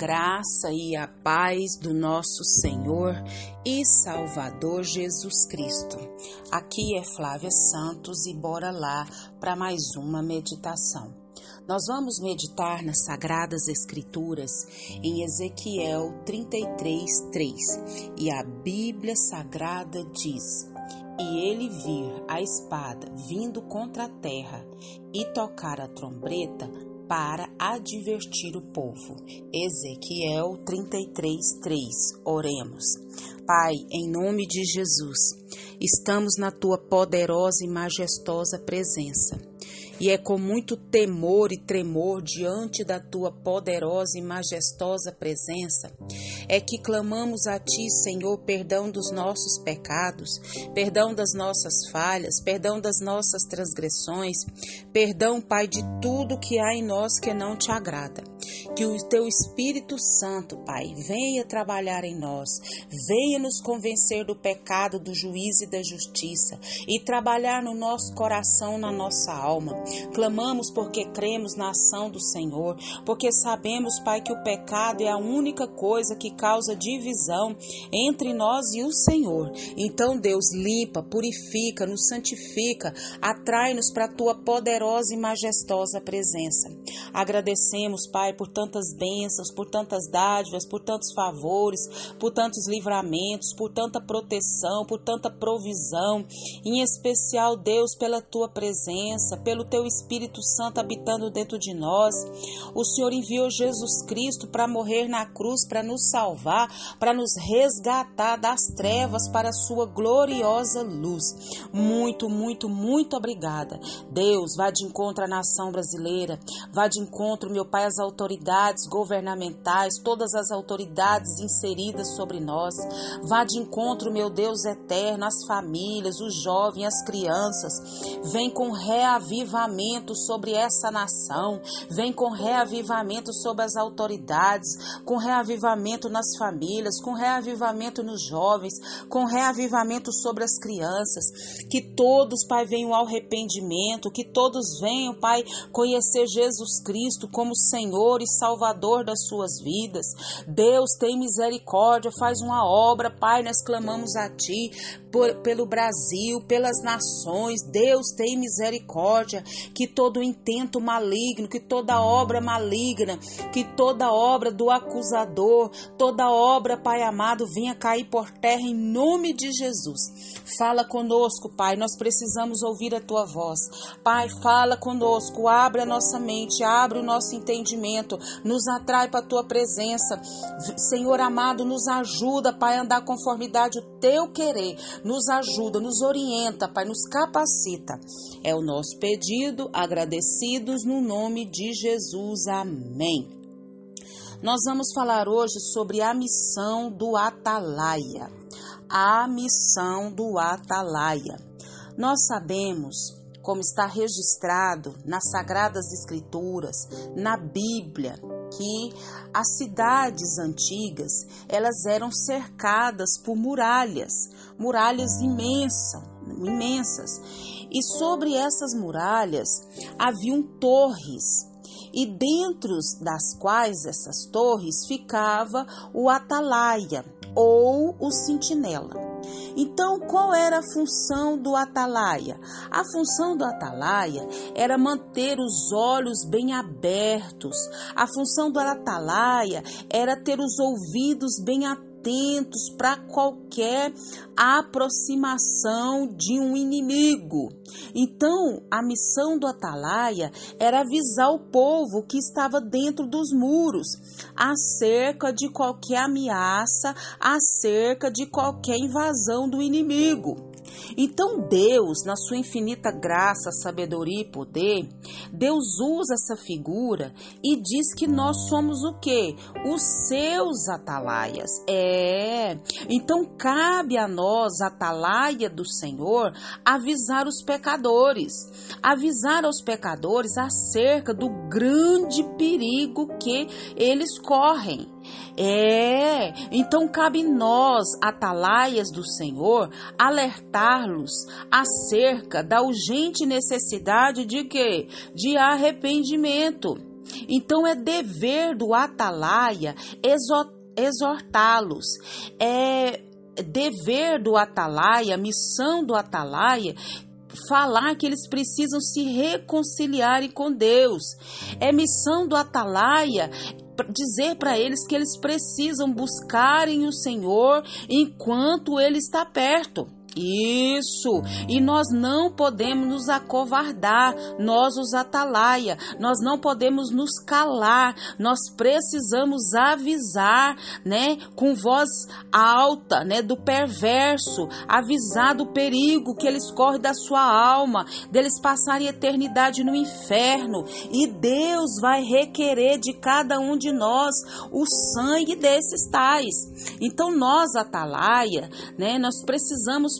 graça e a paz do nosso Senhor e Salvador Jesus Cristo. Aqui é Flávia Santos e bora lá para mais uma meditação. Nós vamos meditar nas Sagradas Escrituras em Ezequiel 33, 3 e a Bíblia Sagrada diz: E ele vir a espada vindo contra a terra e tocar a trombeta, para advertir o povo. Ezequiel 33, 3. Oremos. Pai, em nome de Jesus, estamos na tua poderosa e majestosa presença e é com muito temor e tremor diante da tua poderosa e majestosa presença é que clamamos a ti, Senhor, perdão dos nossos pecados, perdão das nossas falhas, perdão das nossas transgressões, perdão, Pai, de tudo que há em nós que não te agrada. Que o teu Espírito Santo, Pai, venha trabalhar em nós, venha nos convencer do pecado, do juízo e da justiça e trabalhar no nosso coração, na nossa alma. Clamamos porque cremos na ação do Senhor, porque sabemos, Pai, que o pecado é a única coisa que causa divisão entre nós e o Senhor. Então, Deus, limpa, purifica, nos santifica, atrai-nos para a tua poderosa e majestosa presença. Agradecemos, Pai, por tantas bênçãos, por tantas dádivas, por tantos favores, por tantos livramentos, por tanta proteção, por tanta provisão, em especial, Deus, pela tua presença, pelo teu Espírito Santo habitando dentro de nós. O Senhor enviou Jesus Cristo para morrer na cruz, para nos salvar, para nos resgatar das trevas para a sua gloriosa luz. Muito, muito, muito obrigada. Deus, vá de encontro à nação brasileira, vá de encontro, meu Pai, às autoridades governamentais, todas as autoridades inseridas sobre nós. Vá de encontro, meu Deus eterno, às famílias, os jovens, as crianças. Vem com reavivamento sobre essa nação, vem com reavivamento sobre as autoridades, com reavivamento nas famílias, com reavivamento nos jovens, com reavivamento sobre as crianças. Que todos, Pai, venham ao arrependimento, que todos venham, Pai, conhecer Jesus Cristo como Senhor e Salvador das suas vidas. Deus, tem misericórdia, faz uma obra, Pai, nós clamamos a Ti por, pelo Brasil, pelas nações. Deus, tem misericórdia que todo intento maligno, que toda obra maligna, que toda obra do acusador, toda obra, Pai amado, venha cair por terra em nome de Jesus. Fala conosco, Pai, nós precisamos ouvir a tua voz. Pai, fala conosco, abre a nossa mente, abre o nosso entendimento, nos atrai para a tua presença. Senhor amado, nos ajuda, Pai, a andar conformidade o teu querer. Nos ajuda, nos orienta, Pai, nos capacita. É o nosso pedido agradecidos no nome de Jesus. Amém. Nós vamos falar hoje sobre a missão do Atalaia. A missão do Atalaia. Nós sabemos, como está registrado nas Sagradas Escrituras, na Bíblia, que as cidades antigas elas eram cercadas por muralhas, muralhas imensas, imensas. E sobre essas muralhas haviam torres, e dentro das quais essas torres ficava o atalaia ou o sentinela. Então, qual era a função do atalaia? A função do atalaia era manter os olhos bem abertos. A função do atalaia era ter os ouvidos bem atentos atentos para qualquer aproximação de um inimigo. Então, a missão do atalaia era avisar o povo que estava dentro dos muros acerca de qualquer ameaça, acerca de qualquer invasão do inimigo. Então Deus, na sua infinita graça, sabedoria e poder, Deus usa essa figura e diz que nós somos o quê? Os seus atalaias. É. Então cabe a nós, atalaia do Senhor, avisar os pecadores, avisar aos pecadores acerca do grande perigo que eles correm É, então cabe nós, atalaias do Senhor, alertar-los acerca da urgente necessidade de quê? De arrependimento. Então é dever do atalaia exortá-los. É dever do atalaia, missão do atalaia falar que eles precisam se reconciliarem com Deus. É missão do atalaia dizer para eles que eles precisam buscarem o Senhor enquanto ele está perto. Isso! E nós não podemos nos acovardar, nós os atalaia, nós não podemos nos calar, nós precisamos avisar, né, com voz alta, né, do perverso, avisar do perigo que eles correm da sua alma, deles passarem eternidade no inferno, e Deus vai requerer de cada um de nós o sangue desses tais. Então nós atalaia, né, nós precisamos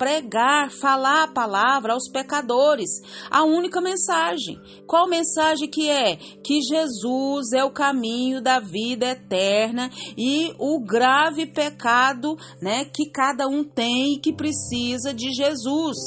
pregar, falar a palavra aos pecadores. A única mensagem. Qual mensagem que é? Que Jesus é o caminho da vida eterna e o grave pecado, né, que cada um tem e que precisa de Jesus.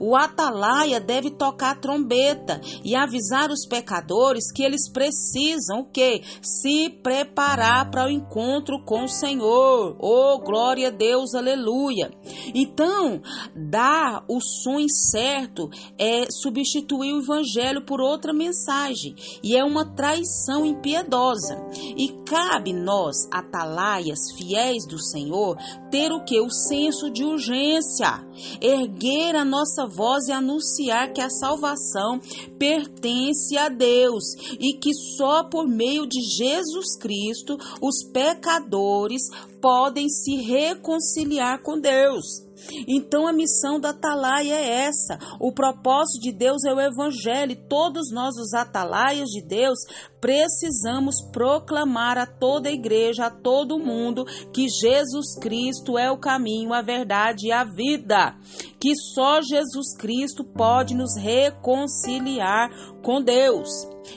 O atalaia deve tocar trombeta e avisar os pecadores que eles precisam o quê? Se preparar para o encontro com o Senhor. Oh, glória a Deus, aleluia. Então, dar o som certo é substituir o evangelho por outra mensagem e é uma traição impiedosa. E cabe nós, atalaias fiéis do Senhor, ter o que? O senso de urgência, erguer a nossa voz e anunciar que a salvação pertence a Deus e que só por meio de Jesus Cristo os pecadores podem se reconciliar com Deus. Então a missão da atalaia é essa. O propósito de Deus é o evangelho. Todos nós, os atalaias de Deus, precisamos proclamar a toda a igreja, a todo mundo, que Jesus Cristo é o caminho, a verdade e a vida. Que só Jesus Cristo pode nos reconciliar com Deus.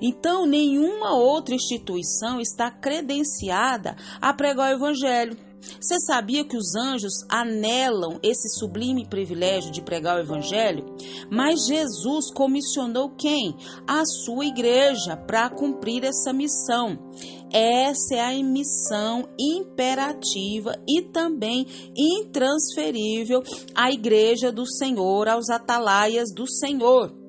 Então, nenhuma outra instituição está credenciada a pregar o evangelho. Você sabia que os anjos anelam esse sublime privilégio de pregar o Evangelho? Mas Jesus comissionou quem? A sua igreja para cumprir essa missão. Essa é a missão imperativa e também intransferível à igreja do Senhor, aos atalaias do Senhor.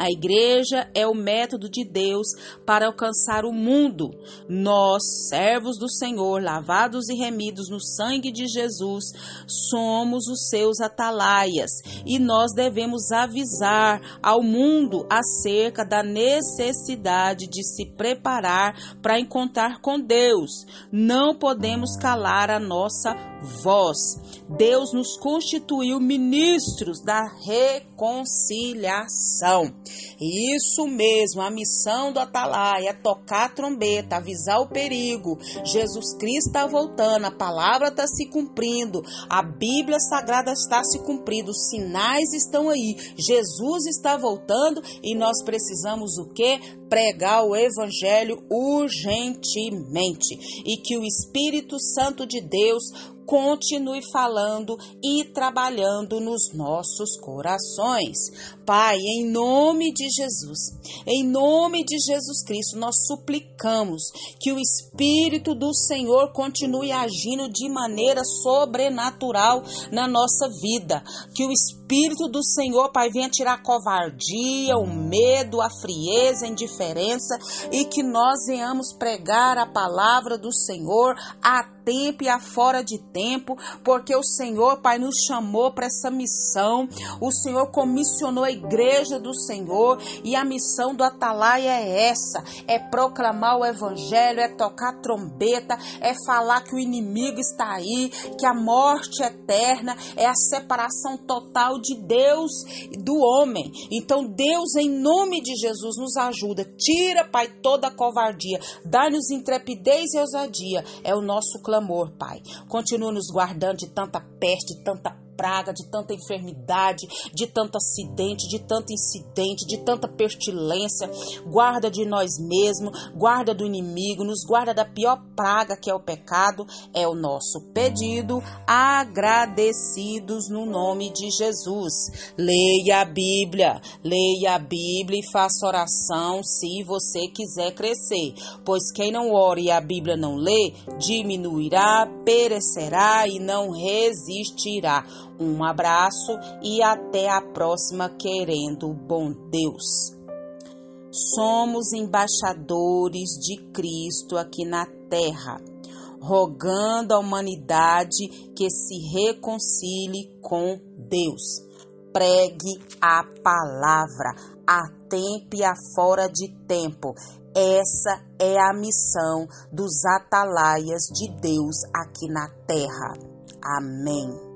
A igreja é o método de Deus para alcançar o mundo. Nós, servos do Senhor, lavados e remidos no sangue de Jesus, somos os seus atalaias e nós devemos avisar ao mundo acerca da necessidade de se preparar para encontrar com Deus. Não podemos calar a nossa voz. Deus nos constituiu ministros da reconciliação. Isso mesmo, a missão do Atalaia é tocar a trombeta, avisar o perigo. Jesus Cristo está voltando, a palavra está se cumprindo, a Bíblia Sagrada está se cumprindo, os sinais estão aí. Jesus está voltando e nós precisamos o quê? Pregar o evangelho urgentemente e que o Espírito Santo de Deus continue falando e trabalhando nos nossos corações. Pai, em nome de Jesus, em nome de Jesus Cristo, nós suplicamos que o Espírito do Senhor continue agindo de maneira sobrenatural na nossa vida. Que o Espírito do Senhor, Pai, venha tirar a covardia, o medo, a frieza, a indiferença e que nós venhamos pregar a palavra do Senhor a tempo e a fora de tempo, porque o Senhor, Pai, nos chamou para essa missão. O Senhor comissionou a igreja do Senhor e a missão do Atalaia é essa: é proclamar o evangelho, é tocar trombeta, é falar que o inimigo está aí, que a morte eterna é a separação total de Deus e do homem. Então, Deus, em nome de Jesus, nos ajuda. Tira, Pai, toda a covardia, dá-nos intrepidez e ousadia. É o nosso clamor, Pai. Continua nos guardando de tanta peste, tanta praga, de tanta enfermidade, de tanto acidente, de tanto incidente, de tanta pestilência. Guarda de nós mesmos, guarda do inimigo, nos guarda da pior praga que é o pecado. É o nosso pedido, agradecidos no nome de Jesus. Leia a Bíblia, leia a Bíblia e faça oração se você quiser crescer, pois quem não ora e a Bíblia não lê, diminuirá, perecerá e não resistirá. Um abraço e até a próxima, querendo bom Deus. Somos embaixadores de Cristo aqui na terra, rogando à humanidade que se reconcilie com Deus. Pregue a palavra a tempo e a fora de tempo. Essa é a missão dos atalaias de Deus aqui na terra. Amém.